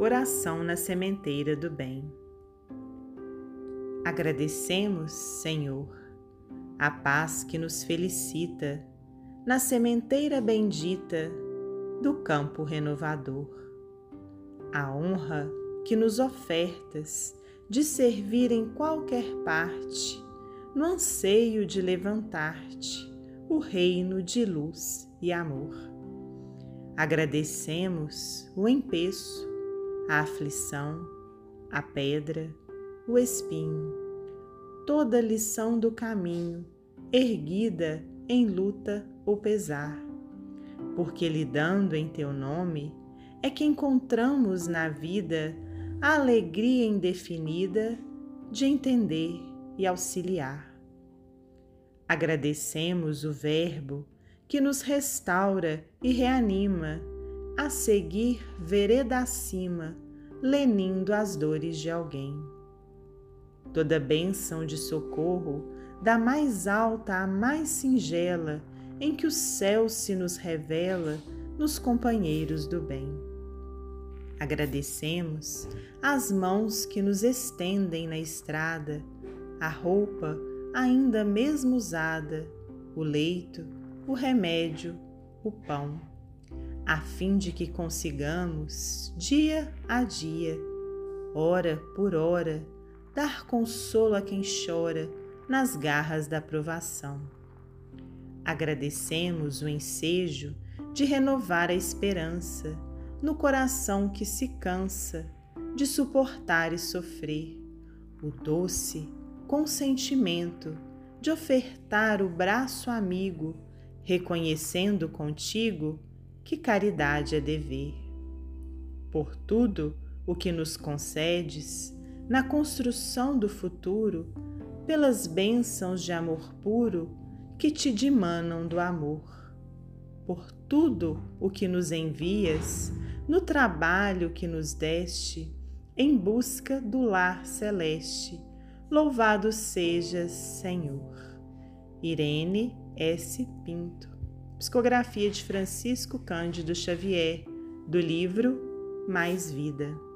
Oração na sementeira do bem. Agradecemos, Senhor, a paz que nos felicita na sementeira bendita do campo renovador. A honra que nos ofertas de servir em qualquer parte, no anseio de levantar-te o reino de luz e amor. Agradecemos o empeço a aflição, a pedra, o espinho, toda lição do caminho, erguida em luta ou pesar, porque lidando em teu nome é que encontramos na vida a alegria indefinida de entender e auxiliar. Agradecemos o Verbo que nos restaura e reanima a seguir vereda acima, lenindo as dores de alguém. Toda bênção de socorro, da mais alta à mais singela, em que o céu se nos revela nos companheiros do bem. Agradecemos as mãos que nos estendem na estrada, a roupa ainda mesmo usada, o leito, o remédio, o pão a fim de que consigamos, dia a dia, hora por hora, dar consolo a quem chora nas garras da provação. Agradecemos o ensejo de renovar a esperança no coração que se cansa de suportar e sofrer, o doce consentimento de ofertar o braço amigo, reconhecendo contigo que caridade é dever. Por tudo o que nos concedes, na construção do futuro, pelas bênçãos de amor puro que te dimanam do amor. Por tudo o que nos envias, no trabalho que nos deste, em busca do lar celeste, louvado sejas, Senhor. Irene S. Pinto Psicografia de Francisco Cândido Xavier, do livro Mais Vida.